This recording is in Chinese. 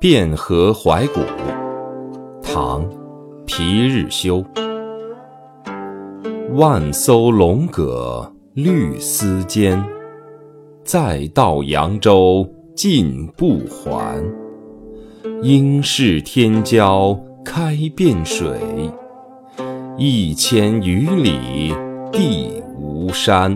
汴河怀古，唐·皮日休。万艘龙舸绿丝间，再到扬州尽不还。应是天骄开遍水，一千余里地无山。